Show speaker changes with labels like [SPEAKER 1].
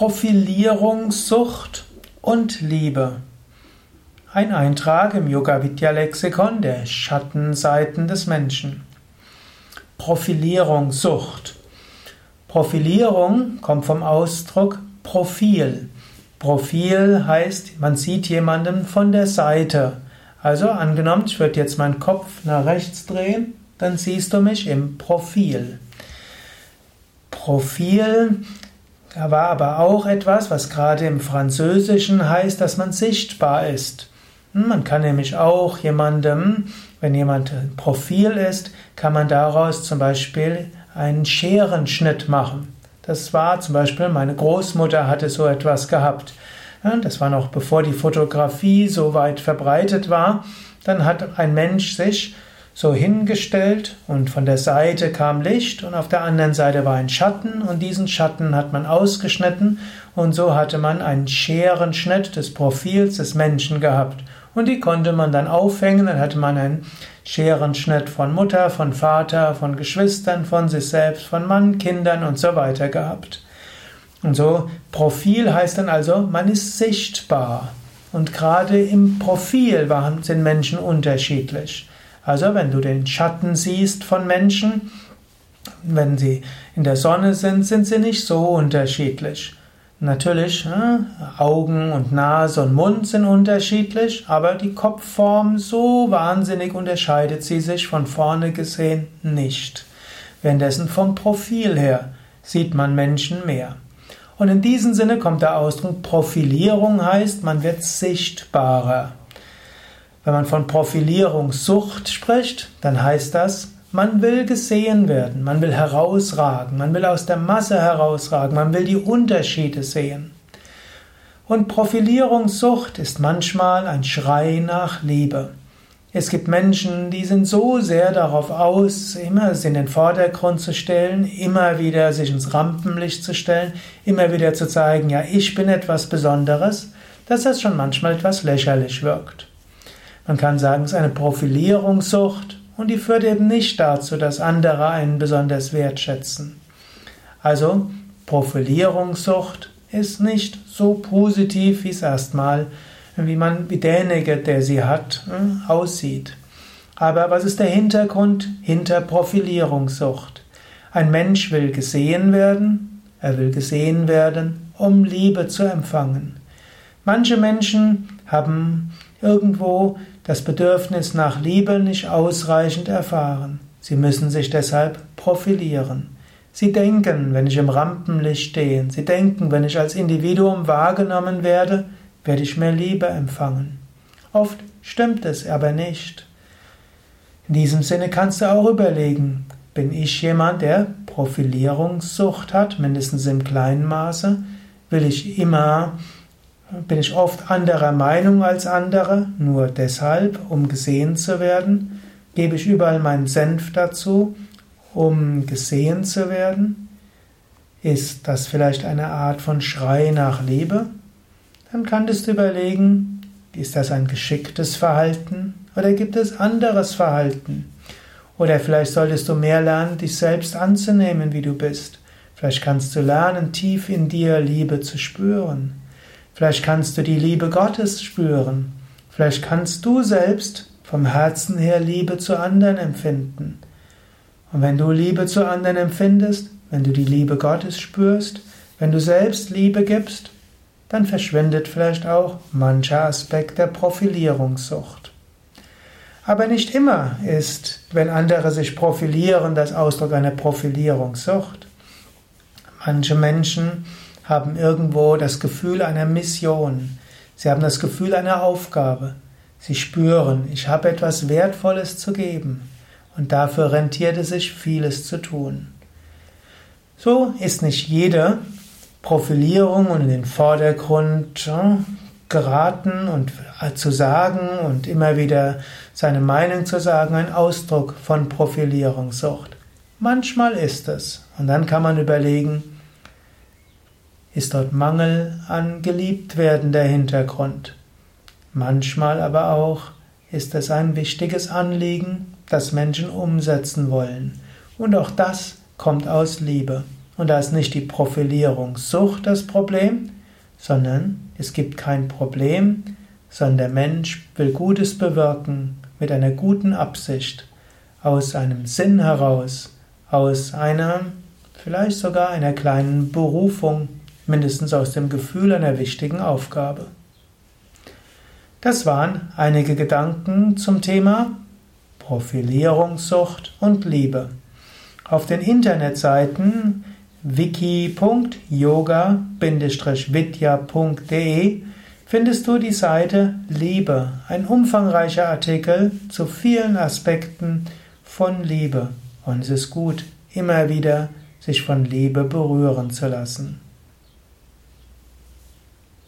[SPEAKER 1] Profilierungssucht und Liebe. Ein Eintrag im Yoga Vidya Lexikon der Schattenseiten des Menschen. Profilierungssucht. Profilierung kommt vom Ausdruck Profil. Profil heißt, man sieht jemanden von der Seite. Also angenommen, ich würde jetzt meinen Kopf nach rechts drehen, dann siehst du mich im Profil. Profil war aber auch etwas, was gerade im Französischen heißt, dass man sichtbar ist. Hm, man kann nämlich auch jemandem, wenn jemand ein Profil ist, kann man daraus zum Beispiel einen Scherenschnitt machen. Das war zum Beispiel, meine Großmutter hatte so etwas gehabt. Das war noch bevor die Fotografie so weit verbreitet war. Dann hat ein Mensch sich so hingestellt und von der Seite kam Licht und auf der anderen Seite war ein Schatten und diesen Schatten hat man ausgeschnitten und so hatte man einen Scherenschnitt des Profils des Menschen gehabt und die konnte man dann aufhängen, dann hatte man einen Scherenschnitt von Mutter, von Vater, von Geschwistern, von sich selbst, von Mann, Kindern und so weiter gehabt. Und so Profil heißt dann also, man ist sichtbar. Und gerade im Profil sind Menschen unterschiedlich. Also wenn du den Schatten siehst von Menschen, wenn sie in der Sonne sind, sind sie nicht so unterschiedlich. Natürlich, Augen und Nase und Mund sind unterschiedlich, aber die Kopfform so wahnsinnig unterscheidet sie sich von vorne gesehen nicht. Währenddessen vom Profil her sieht man Menschen mehr. Und in diesem Sinne kommt der Ausdruck Profilierung heißt, man wird sichtbarer. Wenn man von Profilierungssucht spricht, dann heißt das, man will gesehen werden, man will herausragen, man will aus der Masse herausragen, man will die Unterschiede sehen. Und Profilierungssucht ist manchmal ein Schrei nach Liebe. Es gibt Menschen, die sind so sehr darauf aus, immer in den Vordergrund zu stellen, immer wieder sich ins Rampenlicht zu stellen, immer wieder zu zeigen, ja, ich bin etwas Besonderes, dass das schon manchmal etwas lächerlich wirkt. Man kann sagen, es ist eine Profilierungssucht, und die führt eben nicht dazu, dass andere einen besonders wertschätzen. Also Profilierungssucht ist nicht so positiv, wie es erstmal, wie man, wie derjenige, der sie hat, hm, aussieht. Aber was ist der Hintergrund hinter Profilierungssucht? Ein Mensch will gesehen werden, er will gesehen werden, um Liebe zu empfangen. Manche Menschen haben irgendwo das Bedürfnis nach Liebe nicht ausreichend erfahren. Sie müssen sich deshalb profilieren. Sie denken, wenn ich im Rampenlicht stehe, sie denken, wenn ich als Individuum wahrgenommen werde, werde ich mehr Liebe empfangen. Oft stimmt es aber nicht. In diesem Sinne kannst du auch überlegen, bin ich jemand, der Profilierungssucht hat, mindestens im kleinen Maße? Will ich immer bin ich oft anderer Meinung als andere, nur deshalb, um gesehen zu werden? Gebe ich überall meinen Senf dazu, um gesehen zu werden? Ist das vielleicht eine Art von Schrei nach Liebe? Dann kannst du überlegen, ist das ein geschicktes Verhalten oder gibt es anderes Verhalten? Oder vielleicht solltest du mehr lernen, dich selbst anzunehmen, wie du bist. Vielleicht kannst du lernen, tief in dir Liebe zu spüren. Vielleicht kannst du die Liebe Gottes spüren. Vielleicht kannst du selbst vom Herzen her Liebe zu anderen empfinden. Und wenn du Liebe zu anderen empfindest, wenn du die Liebe Gottes spürst, wenn du selbst Liebe gibst, dann verschwindet vielleicht auch mancher Aspekt der Profilierungssucht. Aber nicht immer ist, wenn andere sich profilieren, das Ausdruck einer Profilierungssucht. Manche Menschen haben irgendwo das Gefühl einer Mission. Sie haben das Gefühl einer Aufgabe. Sie spüren, ich habe etwas Wertvolles zu geben. Und dafür rentiert es sich, vieles zu tun. So ist nicht jede Profilierung und in den Vordergrund geraten und zu sagen und immer wieder seine Meinung zu sagen ein Ausdruck von Profilierungssucht. Manchmal ist es. Und dann kann man überlegen, ist dort Mangel an Geliebtwerden der Hintergrund. Manchmal aber auch ist es ein wichtiges Anliegen, das Menschen umsetzen wollen. Und auch das kommt aus Liebe. Und da ist nicht die Profilierungssucht das Problem, sondern es gibt kein Problem, sondern der Mensch will Gutes bewirken mit einer guten Absicht, aus einem Sinn heraus, aus einer, vielleicht sogar einer kleinen Berufung, mindestens aus dem Gefühl einer wichtigen Aufgabe. Das waren einige Gedanken zum Thema Profilierungssucht und Liebe. Auf den Internetseiten wiki.yoga-vidya.de findest du die Seite Liebe, ein umfangreicher Artikel zu vielen Aspekten von Liebe. Und es ist gut, immer wieder sich von Liebe berühren zu lassen.